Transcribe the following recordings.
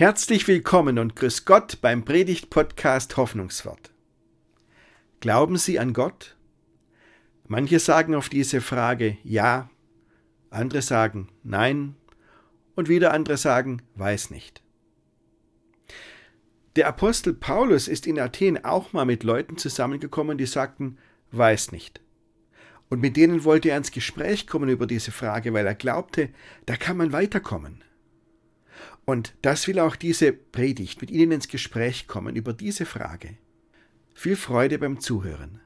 Herzlich willkommen und grüß Gott beim Predigt-Podcast Hoffnungswort. Glauben Sie an Gott? Manche sagen auf diese Frage ja, andere sagen nein und wieder andere sagen weiß nicht. Der Apostel Paulus ist in Athen auch mal mit Leuten zusammengekommen, die sagten weiß nicht. Und mit denen wollte er ins Gespräch kommen über diese Frage, weil er glaubte, da kann man weiterkommen. Und das will auch diese Predigt mit Ihnen ins Gespräch kommen über diese Frage. Viel Freude beim Zuhören.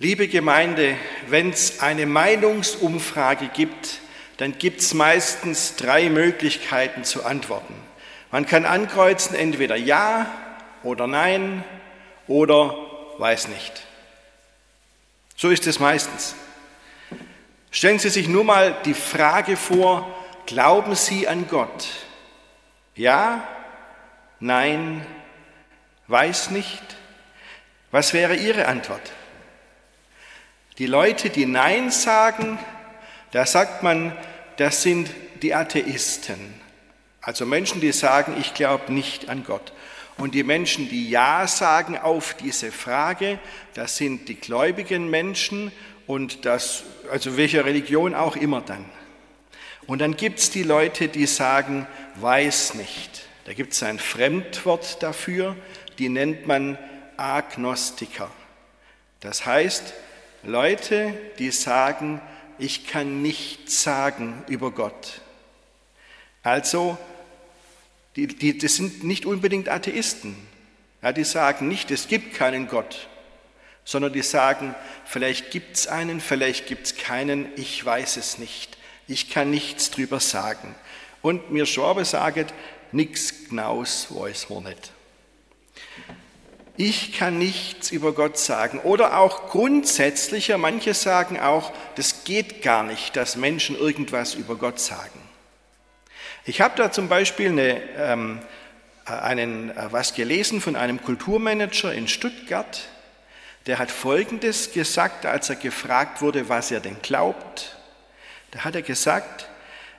Liebe Gemeinde, wenn es eine Meinungsumfrage gibt, dann gibt es meistens drei Möglichkeiten zu antworten. Man kann ankreuzen entweder Ja oder Nein oder weiß nicht. So ist es meistens. Stellen Sie sich nur mal die Frage vor, glauben Sie an Gott? Ja? Nein? Weiß nicht? Was wäre Ihre Antwort? Die Leute, die Nein sagen, da sagt man, das sind die Atheisten. Also Menschen, die sagen, ich glaube nicht an Gott. Und die Menschen, die Ja sagen auf diese Frage, das sind die gläubigen Menschen und das, also welcher Religion auch immer dann. Und dann gibt es die Leute, die sagen, weiß nicht. Da gibt es ein Fremdwort dafür, die nennt man Agnostiker. Das heißt, Leute, die sagen, ich kann nichts sagen über Gott. Also die, die, das sind nicht unbedingt Atheisten. Ja, die sagen nicht, es gibt keinen Gott, sondern die sagen, vielleicht gibt es einen, vielleicht gibt es keinen, ich weiß es nicht. Ich kann nichts drüber sagen. Und mir Schwabe sagt, nichts Gnaus weiß man nicht. Ich kann nichts über Gott sagen. Oder auch grundsätzlicher, manche sagen auch, das geht gar nicht, dass Menschen irgendwas über Gott sagen. Ich habe da zum Beispiel eine, ähm, einen, äh, was gelesen von einem Kulturmanager in Stuttgart, der hat Folgendes gesagt, als er gefragt wurde, was er denn glaubt. Da hat er gesagt,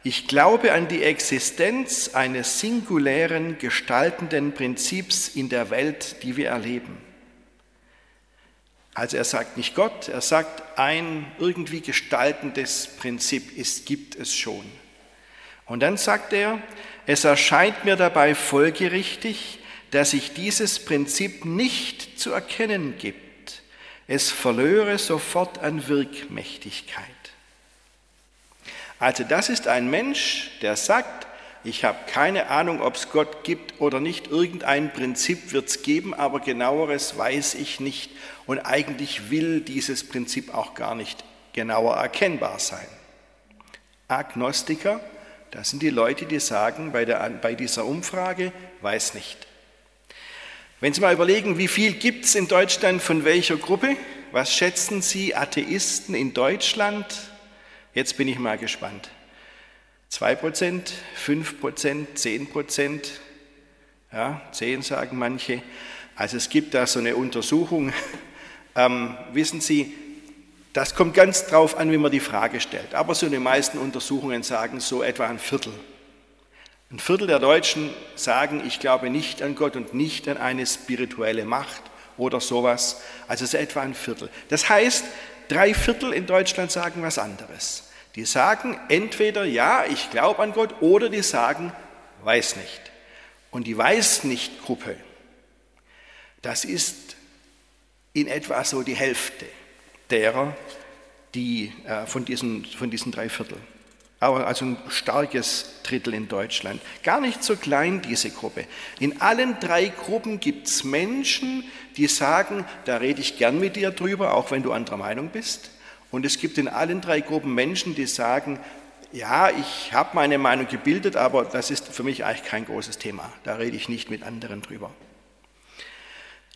ich glaube an die Existenz eines singulären, gestaltenden Prinzips in der Welt, die wir erleben. Also er sagt nicht Gott, er sagt, ein irgendwie gestaltendes Prinzip ist, gibt es schon. Und dann sagt er, es erscheint mir dabei folgerichtig, dass sich dieses Prinzip nicht zu erkennen gibt. Es verlöre sofort an Wirkmächtigkeit. Also das ist ein Mensch, der sagt, ich habe keine Ahnung, ob es Gott gibt oder nicht. Irgendein Prinzip wird es geben, aber genaueres weiß ich nicht. Und eigentlich will dieses Prinzip auch gar nicht genauer erkennbar sein. Agnostiker das sind die Leute, die sagen bei, der, bei dieser Umfrage, weiß nicht. Wenn Sie mal überlegen, wie viel gibt es in Deutschland von welcher Gruppe? Was schätzen Sie Atheisten in Deutschland? Jetzt bin ich mal gespannt. 2 Prozent, 5 Prozent, 10 Prozent, ja, 10 sagen manche. Also es gibt da so eine Untersuchung. Ähm, wissen Sie, das kommt ganz drauf an, wie man die Frage stellt. Aber so die meisten Untersuchungen sagen so etwa ein Viertel. Ein Viertel der Deutschen sagen, ich glaube nicht an Gott und nicht an eine spirituelle Macht oder sowas. Also so etwa ein Viertel. Das heißt, drei Viertel in Deutschland sagen was anderes. Die sagen entweder, ja, ich glaube an Gott, oder die sagen, weiß nicht. Und die Weiß nicht Gruppe, das ist in etwa so die Hälfte derer, die äh, von, diesen, von diesen drei Viertel. Aber also ein starkes Drittel in Deutschland. Gar nicht so klein diese Gruppe. In allen drei Gruppen gibt es Menschen, die sagen, da rede ich gern mit dir drüber, auch wenn du anderer Meinung bist. Und es gibt in allen drei Gruppen Menschen, die sagen, ja, ich habe meine Meinung gebildet, aber das ist für mich eigentlich kein großes Thema. Da rede ich nicht mit anderen drüber.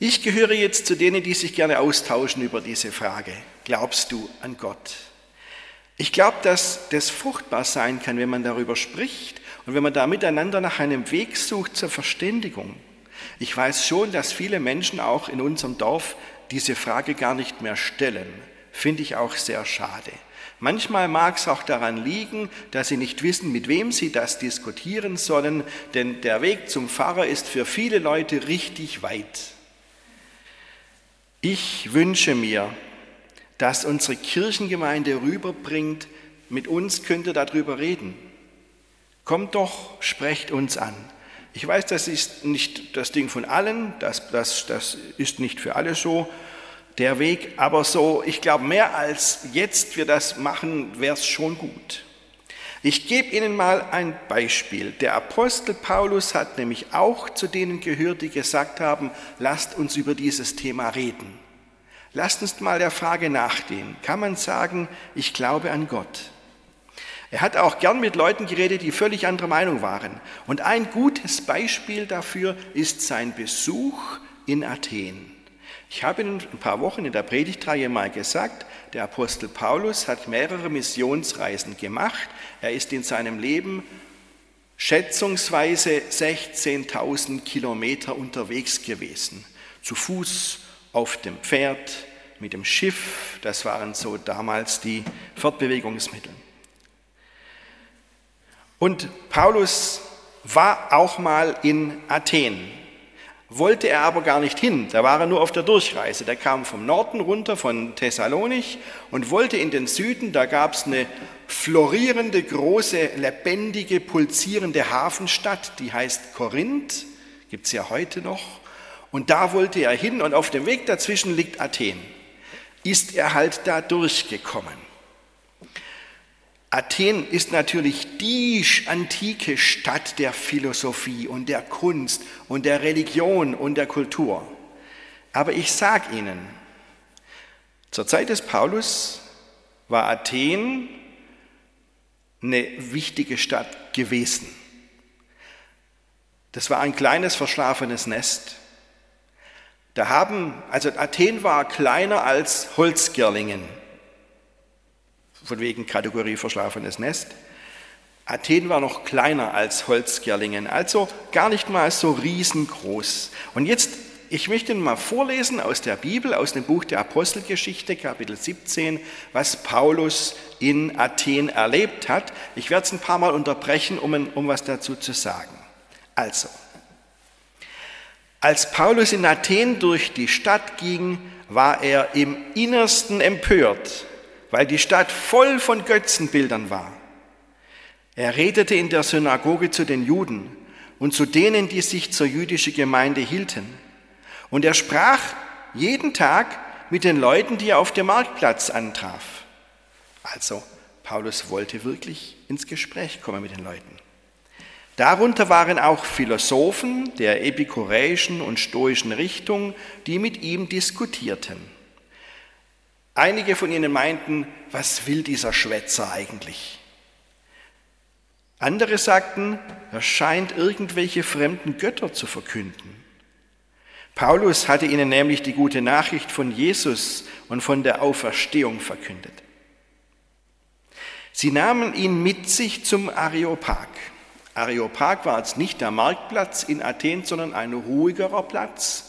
Ich gehöre jetzt zu denen, die sich gerne austauschen über diese Frage. Glaubst du an Gott? Ich glaube, dass das fruchtbar sein kann, wenn man darüber spricht und wenn man da miteinander nach einem Weg sucht zur Verständigung. Ich weiß schon, dass viele Menschen auch in unserem Dorf diese Frage gar nicht mehr stellen. Finde ich auch sehr schade. Manchmal mag es auch daran liegen, dass sie nicht wissen, mit wem sie das diskutieren sollen, denn der Weg zum Pfarrer ist für viele Leute richtig weit. Ich wünsche mir, dass unsere Kirchengemeinde rüberbringt, mit uns könnt ihr darüber reden. Kommt doch, sprecht uns an. Ich weiß, das ist nicht das Ding von allen, das, das, das ist nicht für alle so der Weg, aber so, ich glaube, mehr als jetzt wir das machen, wäre es schon gut. Ich gebe Ihnen mal ein Beispiel. Der Apostel Paulus hat nämlich auch zu denen gehört, die gesagt haben, lasst uns über dieses Thema reden. Lasst uns mal der Frage nachgehen. Kann man sagen, ich glaube an Gott? Er hat auch gern mit Leuten geredet, die völlig anderer Meinung waren. Und ein gutes Beispiel dafür ist sein Besuch in Athen. Ich habe in ein paar Wochen in der Predigtreihe mal gesagt, der Apostel Paulus hat mehrere Missionsreisen gemacht. Er ist in seinem Leben schätzungsweise 16.000 Kilometer unterwegs gewesen. Zu Fuß, auf dem Pferd, mit dem Schiff. Das waren so damals die Fortbewegungsmittel. Und Paulus war auch mal in Athen, wollte er aber gar nicht hin, da war er nur auf der Durchreise. Der kam vom Norden runter, von Thessalonich und wollte in den Süden, da gab es eine florierende, große, lebendige, pulsierende Hafenstadt, die heißt Korinth, gibt es ja heute noch. Und da wollte er hin und auf dem Weg dazwischen liegt Athen. Ist er halt da durchgekommen. Athen ist natürlich die antike Stadt der Philosophie und der Kunst und der Religion und der Kultur. Aber ich sage Ihnen, zur Zeit des Paulus war Athen eine wichtige Stadt gewesen. Das war ein kleines verschlafenes Nest. Da haben, also Athen war kleiner als Holzgerlingen von wegen Kategorie verschlafenes Nest. Athen war noch kleiner als Holzgerlingen, also gar nicht mal so riesengroß. Und jetzt, ich möchte mal vorlesen aus der Bibel, aus dem Buch der Apostelgeschichte, Kapitel 17, was Paulus in Athen erlebt hat. Ich werde es ein paar Mal unterbrechen, um, um was dazu zu sagen. Also, als Paulus in Athen durch die Stadt ging, war er im Innersten empört weil die Stadt voll von Götzenbildern war. Er redete in der Synagoge zu den Juden und zu denen, die sich zur jüdischen Gemeinde hielten. Und er sprach jeden Tag mit den Leuten, die er auf dem Marktplatz antraf. Also, Paulus wollte wirklich ins Gespräch kommen mit den Leuten. Darunter waren auch Philosophen der epikureischen und stoischen Richtung, die mit ihm diskutierten. Einige von ihnen meinten, was will dieser Schwätzer eigentlich? Andere sagten, er scheint irgendwelche fremden Götter zu verkünden. Paulus hatte ihnen nämlich die gute Nachricht von Jesus und von der Auferstehung verkündet. Sie nahmen ihn mit sich zum Areopag. Areopag war jetzt nicht der Marktplatz in Athen, sondern ein ruhigerer Platz,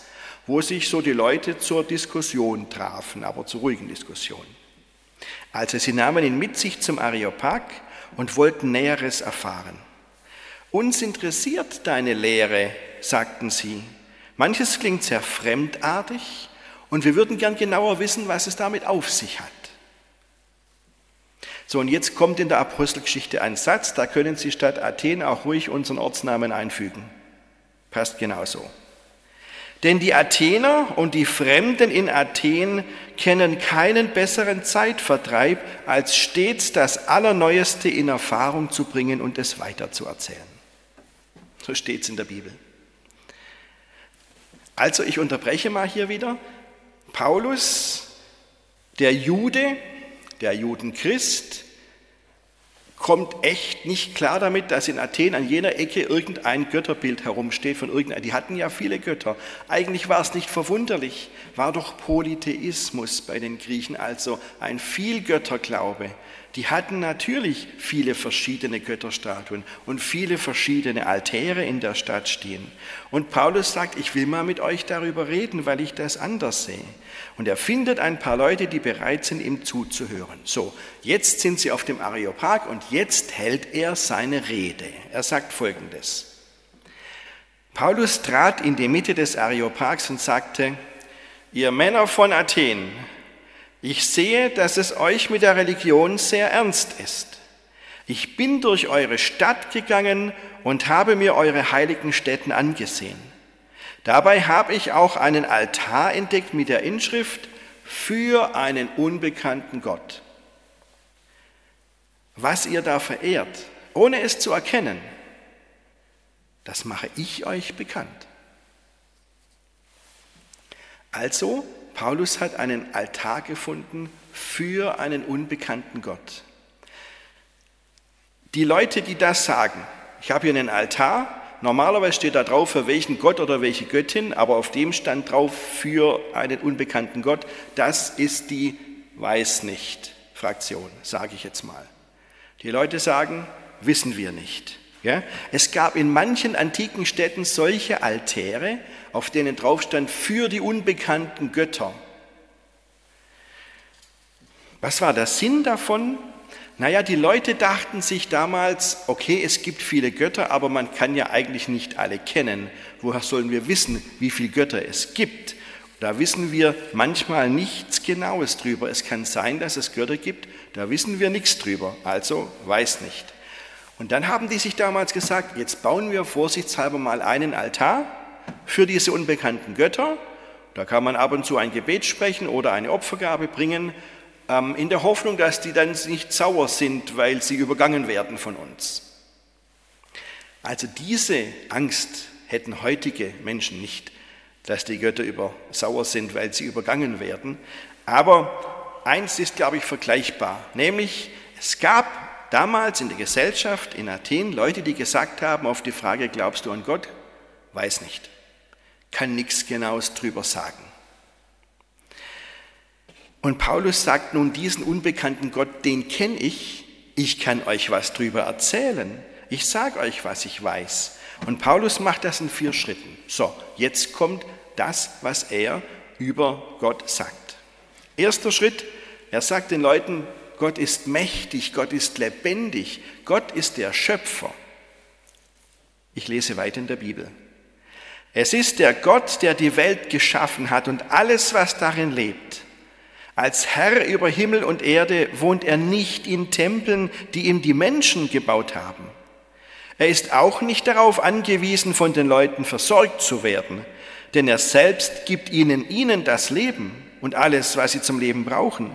wo sich so die Leute zur Diskussion trafen, aber zur ruhigen Diskussion. Also sie nahmen ihn mit sich zum Areopag und wollten Näheres erfahren. Uns interessiert deine Lehre, sagten sie. Manches klingt sehr fremdartig und wir würden gern genauer wissen, was es damit auf sich hat. So, und jetzt kommt in der Apostelgeschichte ein Satz, da können Sie statt Athen auch ruhig unseren Ortsnamen einfügen. Passt genauso. Denn die Athener und die Fremden in Athen kennen keinen besseren Zeitvertreib, als stets das Allerneueste in Erfahrung zu bringen und es weiterzuerzählen. So steht es in der Bibel. Also ich unterbreche mal hier wieder. Paulus, der Jude, der Judenchrist, kommt echt nicht klar damit, dass in Athen an jener Ecke irgendein Götterbild herumsteht von irgendeinem. Die hatten ja viele Götter. Eigentlich war es nicht verwunderlich, war doch Polytheismus bei den Griechen, also ein Vielgötterglaube. die hatten natürlich viele verschiedene Götterstatuen und viele verschiedene Altäre in der Stadt stehen. Und Paulus sagt, ich will mal mit euch darüber reden, weil ich das anders sehe. Und er findet ein paar Leute, die bereit sind, ihm zuzuhören. So, jetzt sind sie auf dem Areopag und jetzt hält er seine Rede. Er sagt Folgendes. Paulus trat in die Mitte des Areopags und sagte, ihr Männer von Athen, ich sehe, dass es euch mit der Religion sehr ernst ist. Ich bin durch eure Stadt gegangen und habe mir eure heiligen Stätten angesehen. Dabei habe ich auch einen Altar entdeckt mit der Inschrift für einen unbekannten Gott. Was ihr da verehrt, ohne es zu erkennen, das mache ich euch bekannt. Also Paulus hat einen Altar gefunden für einen unbekannten Gott. Die Leute, die das sagen, ich habe hier einen Altar, normalerweise steht da drauf, für welchen Gott oder welche Göttin, aber auf dem stand drauf für einen unbekannten Gott, das ist die Weiß nicht Fraktion, sage ich jetzt mal. Die Leute sagen, wissen wir nicht. Ja? Es gab in manchen antiken Städten solche Altäre, auf denen drauf stand für die unbekannten Götter. Was war der Sinn davon? Naja, die Leute dachten sich damals, okay, es gibt viele Götter, aber man kann ja eigentlich nicht alle kennen. Woher sollen wir wissen, wie viele Götter es gibt? Da wissen wir manchmal nichts Genaues drüber. Es kann sein, dass es Götter gibt, da wissen wir nichts drüber, also weiß nicht. Und dann haben die sich damals gesagt, jetzt bauen wir vorsichtshalber mal einen Altar für diese unbekannten Götter. Da kann man ab und zu ein Gebet sprechen oder eine Opfergabe bringen, in der Hoffnung, dass die dann nicht sauer sind, weil sie übergangen werden von uns. Also diese Angst hätten heutige Menschen nicht, dass die Götter über, sauer sind, weil sie übergangen werden. Aber eins ist, glaube ich, vergleichbar, nämlich es gab damals in der Gesellschaft in Athen Leute, die gesagt haben auf die Frage, glaubst du an Gott? Weiß nicht kann nichts Genaues drüber sagen. Und Paulus sagt nun, diesen unbekannten Gott, den kenne ich, ich kann euch was drüber erzählen, ich sage euch, was ich weiß. Und Paulus macht das in vier Schritten. So, jetzt kommt das, was er über Gott sagt. Erster Schritt, er sagt den Leuten, Gott ist mächtig, Gott ist lebendig, Gott ist der Schöpfer. Ich lese weiter in der Bibel. Es ist der Gott, der die Welt geschaffen hat und alles, was darin lebt. Als Herr über Himmel und Erde wohnt er nicht in Tempeln, die ihm die Menschen gebaut haben. Er ist auch nicht darauf angewiesen, von den Leuten versorgt zu werden, denn er selbst gibt ihnen ihnen das Leben und alles, was sie zum Leben brauchen.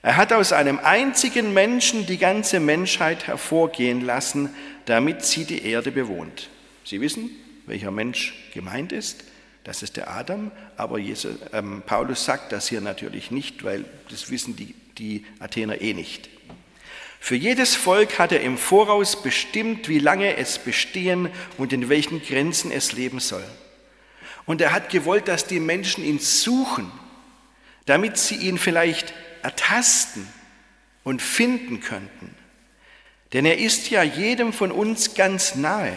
Er hat aus einem einzigen Menschen die ganze Menschheit hervorgehen lassen, damit sie die Erde bewohnt. Sie wissen, welcher Mensch gemeint ist. Das ist der Adam, aber Jesus, ähm, Paulus sagt das hier natürlich nicht, weil das wissen die, die Athener eh nicht. Für jedes Volk hat er im Voraus bestimmt, wie lange es bestehen und in welchen Grenzen es leben soll. Und er hat gewollt, dass die Menschen ihn suchen, damit sie ihn vielleicht ertasten und finden könnten. Denn er ist ja jedem von uns ganz nahe.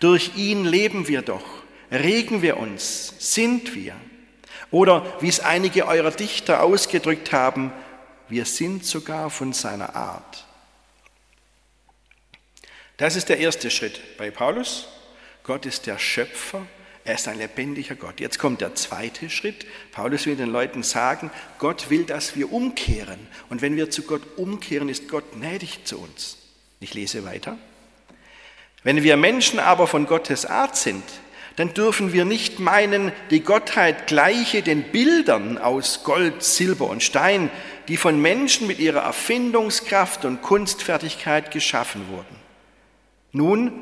Durch ihn leben wir doch, regen wir uns, sind wir. Oder wie es einige eurer Dichter ausgedrückt haben, wir sind sogar von seiner Art. Das ist der erste Schritt bei Paulus. Gott ist der Schöpfer, er ist ein lebendiger Gott. Jetzt kommt der zweite Schritt. Paulus will den Leuten sagen, Gott will, dass wir umkehren. Und wenn wir zu Gott umkehren, ist Gott gnädig zu uns. Ich lese weiter. Wenn wir Menschen aber von Gottes Art sind, dann dürfen wir nicht meinen, die Gottheit gleiche den Bildern aus Gold, Silber und Stein, die von Menschen mit ihrer Erfindungskraft und Kunstfertigkeit geschaffen wurden. Nun,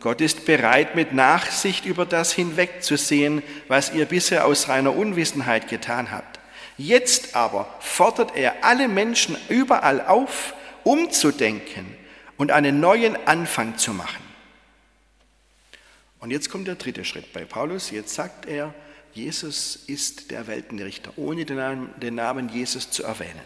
Gott ist bereit, mit Nachsicht über das hinwegzusehen, was ihr bisher aus reiner Unwissenheit getan habt. Jetzt aber fordert er alle Menschen überall auf, umzudenken und einen neuen Anfang zu machen. Und jetzt kommt der dritte Schritt bei Paulus. Jetzt sagt er, Jesus ist der Weltenrichter, ohne den Namen, Jesus zu erwähnen.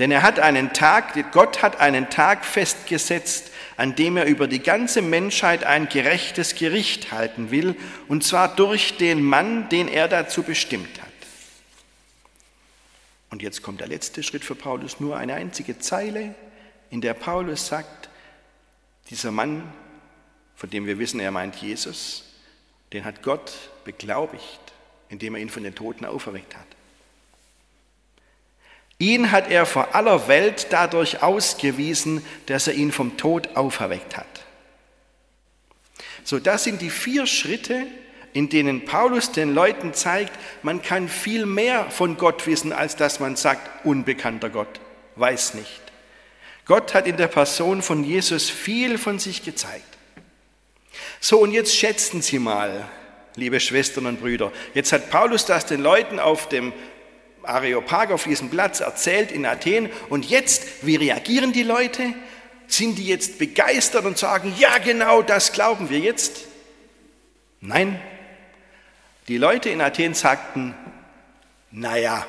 Denn er hat einen Tag, Gott hat einen Tag festgesetzt, an dem er über die ganze Menschheit ein gerechtes Gericht halten will, und zwar durch den Mann, den er dazu bestimmt hat. Und jetzt kommt der letzte Schritt für Paulus, nur eine einzige Zeile, in der Paulus sagt, dieser Mann, von dem wir wissen, er meint Jesus, den hat Gott beglaubigt, indem er ihn von den Toten auferweckt hat. Ihn hat er vor aller Welt dadurch ausgewiesen, dass er ihn vom Tod auferweckt hat. So, das sind die vier Schritte, in denen Paulus den Leuten zeigt, man kann viel mehr von Gott wissen, als dass man sagt, unbekannter Gott, weiß nicht. Gott hat in der Person von Jesus viel von sich gezeigt. So, und jetzt schätzen Sie mal, liebe Schwestern und Brüder, jetzt hat Paulus das den Leuten auf dem Areopag auf diesem Platz erzählt in Athen. Und jetzt, wie reagieren die Leute? Sind die jetzt begeistert und sagen, ja genau, das glauben wir jetzt? Nein. Die Leute in Athen sagten, naja,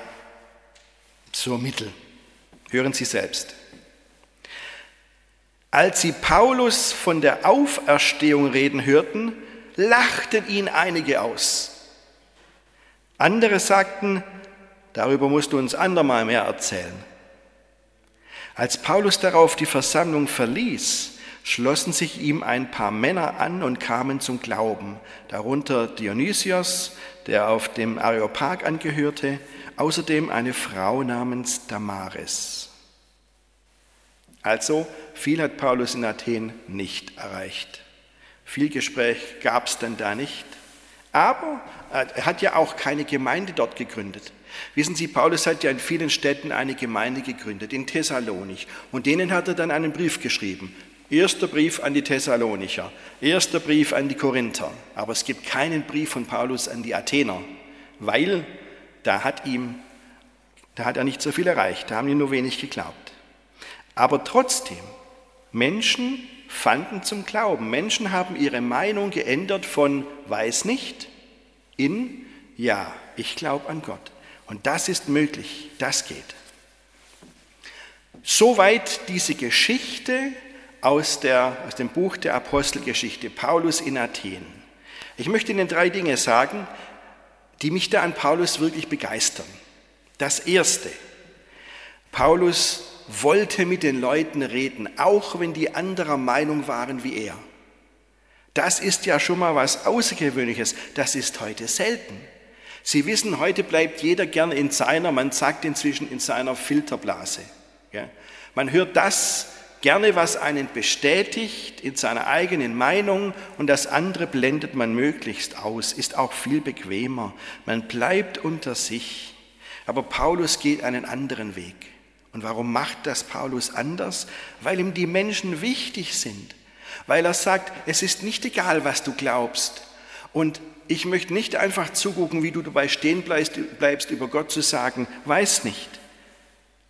so mittel. Hören Sie selbst. Als sie Paulus von der Auferstehung reden hörten, lachten ihn einige aus. Andere sagten, Darüber musst du uns andermal mehr erzählen. Als Paulus darauf die Versammlung verließ, schlossen sich ihm ein paar Männer an und kamen zum Glauben, darunter Dionysios, der auf dem Areopag angehörte, außerdem eine Frau namens Damaris. Also viel hat Paulus in Athen nicht erreicht. Viel Gespräch gab es dann da nicht. Aber er hat ja auch keine Gemeinde dort gegründet. Wissen Sie, Paulus hat ja in vielen Städten eine Gemeinde gegründet, in Thessalonich. Und denen hat er dann einen Brief geschrieben. Erster Brief an die Thessalonicher, erster Brief an die Korinther. Aber es gibt keinen Brief von Paulus an die Athener, weil da hat ihm, da hat er nicht so viel erreicht, da haben ihm nur wenig geglaubt. Aber trotzdem, Menschen fanden zum Glauben. Menschen haben ihre Meinung geändert von weiß nicht in ja, ich glaube an Gott. Und das ist möglich, das geht. Soweit diese Geschichte aus, der, aus dem Buch der Apostelgeschichte, Paulus in Athen. Ich möchte Ihnen drei Dinge sagen, die mich da an Paulus wirklich begeistern. Das Erste, Paulus wollte mit den Leuten reden, auch wenn die anderer Meinung waren wie er. Das ist ja schon mal was Außergewöhnliches, das ist heute selten. Sie wissen, heute bleibt jeder gern in seiner, man sagt inzwischen in seiner Filterblase. Man hört das gerne, was einen bestätigt in seiner eigenen Meinung und das andere blendet man möglichst aus, ist auch viel bequemer. Man bleibt unter sich. Aber Paulus geht einen anderen Weg. Und warum macht das Paulus anders? Weil ihm die Menschen wichtig sind. Weil er sagt, es ist nicht egal, was du glaubst. Und ich möchte nicht einfach zugucken, wie du dabei stehen bleibst, bleibst, über Gott zu sagen, weiß nicht.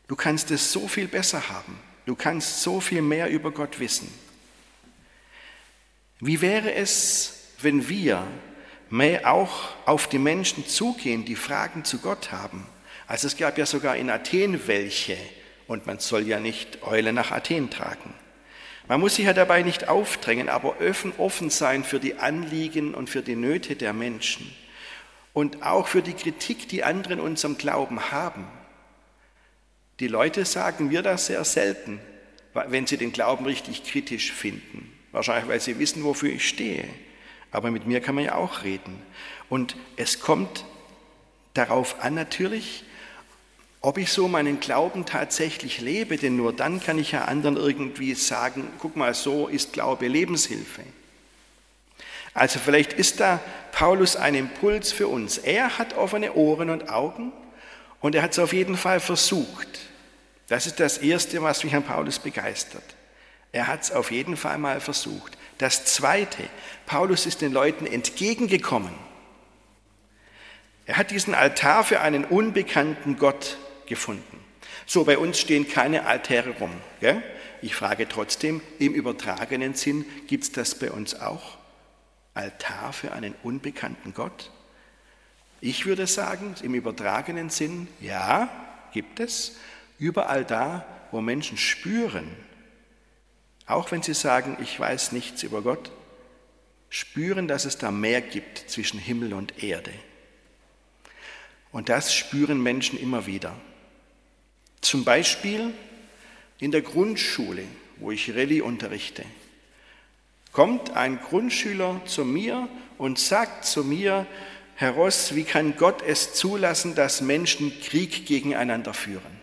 Du kannst es so viel besser haben. Du kannst so viel mehr über Gott wissen. Wie wäre es, wenn wir mehr auch auf die Menschen zugehen, die Fragen zu Gott haben? Also es gab ja sogar in Athen welche, und man soll ja nicht Eule nach Athen tragen. Man muss sich ja dabei nicht aufdrängen, aber offen sein für die Anliegen und für die Nöte der Menschen und auch für die Kritik, die andere in unserem Glauben haben. Die Leute sagen mir das sehr selten, wenn sie den Glauben richtig kritisch finden. Wahrscheinlich, weil sie wissen, wofür ich stehe. Aber mit mir kann man ja auch reden. Und es kommt darauf an natürlich, ob ich so meinen Glauben tatsächlich lebe, denn nur dann kann ich ja anderen irgendwie sagen, guck mal, so ist Glaube Lebenshilfe. Also vielleicht ist da Paulus ein Impuls für uns. Er hat offene Ohren und Augen und er hat es auf jeden Fall versucht. Das ist das Erste, was mich an Paulus begeistert. Er hat es auf jeden Fall mal versucht. Das Zweite, Paulus ist den Leuten entgegengekommen. Er hat diesen Altar für einen unbekannten Gott gefunden. So, bei uns stehen keine Altäre rum. Gell? Ich frage trotzdem, im übertragenen Sinn, gibt es das bei uns auch? Altar für einen unbekannten Gott? Ich würde sagen, im übertragenen Sinn, ja, gibt es. Überall da, wo Menschen spüren, auch wenn sie sagen, ich weiß nichts über Gott, spüren, dass es da mehr gibt zwischen Himmel und Erde. Und das spüren Menschen immer wieder. Zum Beispiel in der Grundschule, wo ich Rallye unterrichte, kommt ein Grundschüler zu mir und sagt zu mir, Herr Ross, wie kann Gott es zulassen, dass Menschen Krieg gegeneinander führen?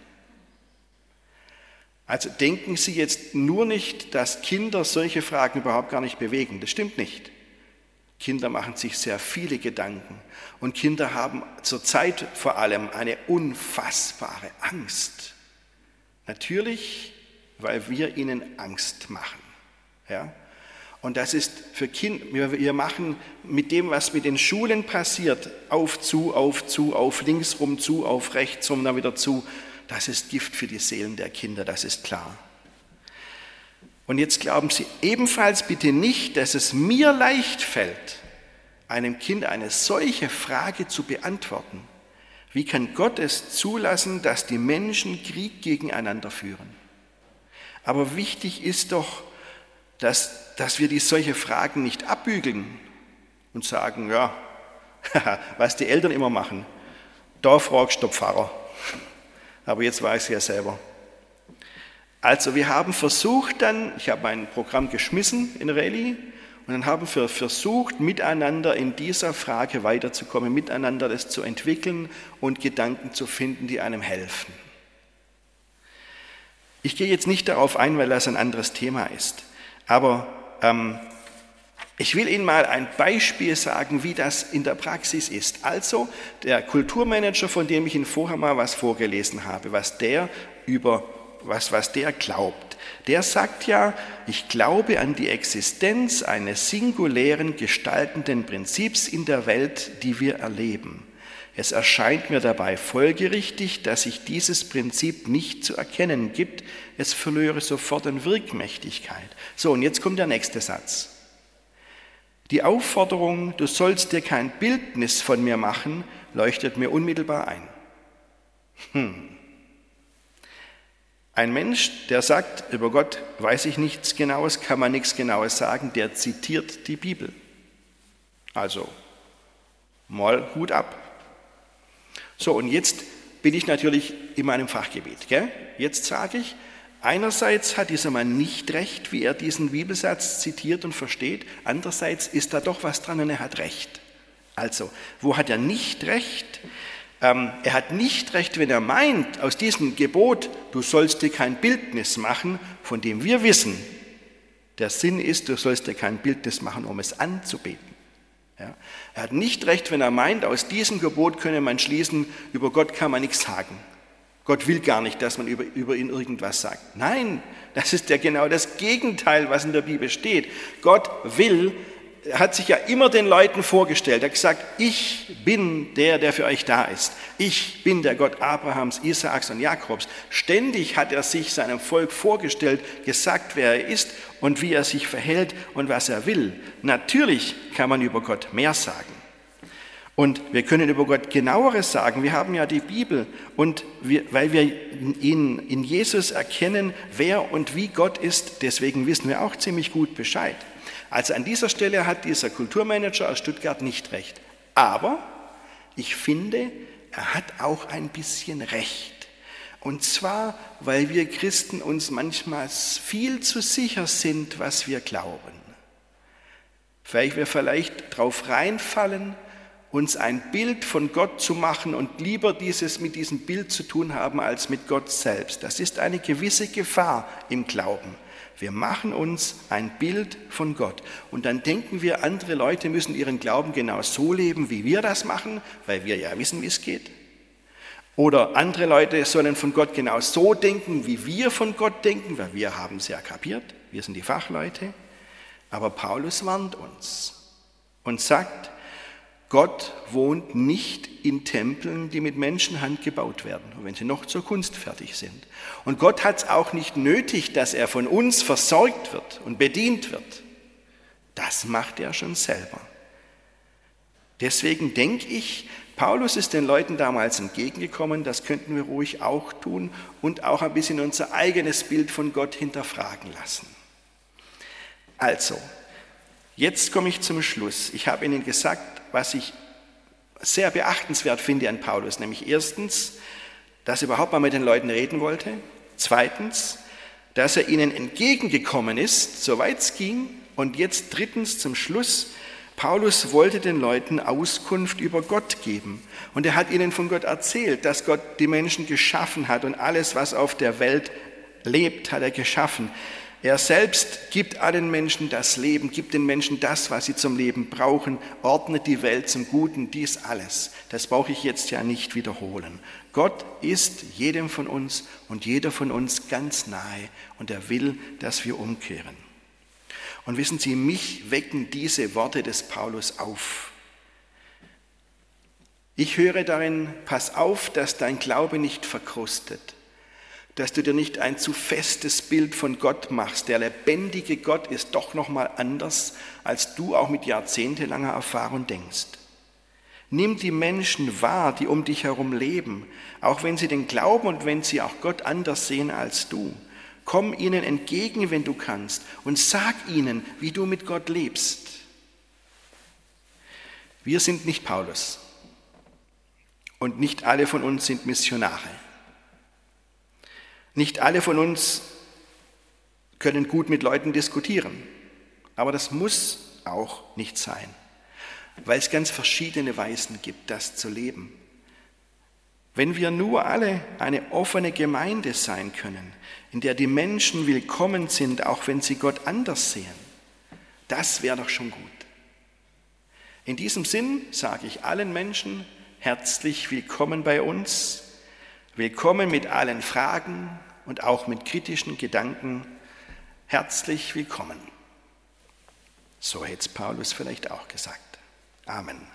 Also denken Sie jetzt nur nicht, dass Kinder solche Fragen überhaupt gar nicht bewegen. Das stimmt nicht. Kinder machen sich sehr viele Gedanken und Kinder haben zurzeit vor allem eine unfassbare Angst. Natürlich, weil wir ihnen Angst machen. Ja? Und das ist für Kinder, wir machen mit dem, was mit den Schulen passiert, auf, zu, auf, zu, auf, links rum, zu, auf, rechts rum, dann wieder zu. Das ist Gift für die Seelen der Kinder, das ist klar. Und jetzt glauben Sie ebenfalls bitte nicht, dass es mir leicht fällt, einem Kind eine solche Frage zu beantworten. Wie kann Gott es zulassen, dass die Menschen Krieg gegeneinander führen? Aber wichtig ist doch, dass, dass wir die solche Fragen nicht abbügeln und sagen, ja, was die Eltern immer machen, da fragst du Pfarrer. Aber jetzt weiß ich ja selber. Also wir haben versucht dann, ich habe ein Programm geschmissen in Rallye und dann haben wir versucht, miteinander in dieser Frage weiterzukommen, miteinander das zu entwickeln und Gedanken zu finden, die einem helfen. Ich gehe jetzt nicht darauf ein, weil das ein anderes Thema ist. Aber ähm, ich will Ihnen mal ein Beispiel sagen, wie das in der Praxis ist. Also der Kulturmanager, von dem ich Ihnen vorher mal was vorgelesen habe, was der über was, was der glaubt. Der sagt ja, ich glaube an die Existenz eines singulären gestaltenden Prinzips in der Welt, die wir erleben. Es erscheint mir dabei folgerichtig, dass sich dieses Prinzip nicht zu erkennen gibt. Es verlöre sofort an Wirkmächtigkeit. So, und jetzt kommt der nächste Satz. Die Aufforderung, du sollst dir kein Bildnis von mir machen, leuchtet mir unmittelbar ein. Hm. Ein Mensch, der sagt, über Gott weiß ich nichts Genaues, kann man nichts Genaues sagen, der zitiert die Bibel. Also, mal Hut ab. So, und jetzt bin ich natürlich in meinem Fachgebiet. Gell? Jetzt sage ich, einerseits hat dieser Mann nicht recht, wie er diesen Bibelsatz zitiert und versteht, andererseits ist da doch was dran und er hat recht. Also, wo hat er nicht recht? Ähm, er hat nicht recht, wenn er meint, aus diesem Gebot, du sollst dir kein Bildnis machen, von dem wir wissen, der Sinn ist, du sollst dir kein Bildnis machen, um es anzubeten. Ja? Er hat nicht recht, wenn er meint, aus diesem Gebot könne man schließen, über Gott kann man nichts sagen. Gott will gar nicht, dass man über, über ihn irgendwas sagt. Nein, das ist ja genau das Gegenteil, was in der Bibel steht. Gott will, hat sich ja immer den Leuten vorgestellt. Er hat gesagt, ich bin der, der für euch da ist. Ich bin der Gott Abrahams, Isaaks und Jakobs. Ständig hat er sich seinem Volk vorgestellt, gesagt, wer er ist und wie er sich verhält und was er will. Natürlich kann man über Gott mehr sagen. Und wir können über Gott genaueres sagen. Wir haben ja die Bibel und wir, weil wir in, in Jesus erkennen, wer und wie Gott ist, deswegen wissen wir auch ziemlich gut Bescheid. Also an dieser Stelle hat dieser Kulturmanager aus Stuttgart nicht recht. Aber ich finde, er hat auch ein bisschen recht. Und zwar, weil wir Christen uns manchmal viel zu sicher sind, was wir glauben. Weil wir vielleicht darauf reinfallen, uns ein Bild von Gott zu machen und lieber dieses mit diesem Bild zu tun haben als mit Gott selbst. Das ist eine gewisse Gefahr im Glauben. Wir machen uns ein Bild von Gott und dann denken wir, andere Leute müssen ihren Glauben genau so leben, wie wir das machen, weil wir ja wissen, wie es geht. Oder andere Leute sollen von Gott genau so denken, wie wir von Gott denken, weil wir haben es ja kapiert, wir sind die Fachleute. Aber Paulus warnt uns und sagt, Gott wohnt nicht in Tempeln, die mit Menschenhand gebaut werden, wenn sie noch zur Kunst fertig sind. Und Gott hat es auch nicht nötig, dass er von uns versorgt wird und bedient wird. Das macht er schon selber. Deswegen denke ich, Paulus ist den Leuten damals entgegengekommen, das könnten wir ruhig auch tun und auch ein bisschen unser eigenes Bild von Gott hinterfragen lassen. Also, jetzt komme ich zum Schluss. Ich habe Ihnen gesagt, was ich sehr beachtenswert finde an Paulus, nämlich erstens, dass er überhaupt mal mit den Leuten reden wollte, zweitens, dass er ihnen entgegengekommen ist, soweit es ging, und jetzt drittens zum Schluss, Paulus wollte den Leuten Auskunft über Gott geben. Und er hat ihnen von Gott erzählt, dass Gott die Menschen geschaffen hat und alles, was auf der Welt lebt, hat er geschaffen. Er selbst gibt allen Menschen das Leben, gibt den Menschen das, was sie zum Leben brauchen, ordnet die Welt zum Guten, dies alles. Das brauche ich jetzt ja nicht wiederholen. Gott ist jedem von uns und jeder von uns ganz nahe und er will, dass wir umkehren. Und wissen Sie, mich wecken diese Worte des Paulus auf. Ich höre darin, pass auf, dass dein Glaube nicht verkrustet, dass du dir nicht ein zu festes Bild von Gott machst. Der lebendige Gott ist doch noch mal anders, als du auch mit jahrzehntelanger Erfahrung denkst. Nimm die Menschen wahr, die um dich herum leben, auch wenn sie den glauben und wenn sie auch Gott anders sehen als du. Komm ihnen entgegen, wenn du kannst, und sag ihnen, wie du mit Gott lebst. Wir sind nicht Paulus und nicht alle von uns sind Missionare. Nicht alle von uns können gut mit Leuten diskutieren, aber das muss auch nicht sein, weil es ganz verschiedene Weisen gibt, das zu leben. Wenn wir nur alle eine offene Gemeinde sein können, in der die Menschen willkommen sind, auch wenn sie Gott anders sehen, das wäre doch schon gut. In diesem Sinn sage ich allen Menschen herzlich willkommen bei uns, willkommen mit allen Fragen und auch mit kritischen Gedanken, herzlich willkommen. So hätte es Paulus vielleicht auch gesagt. Amen.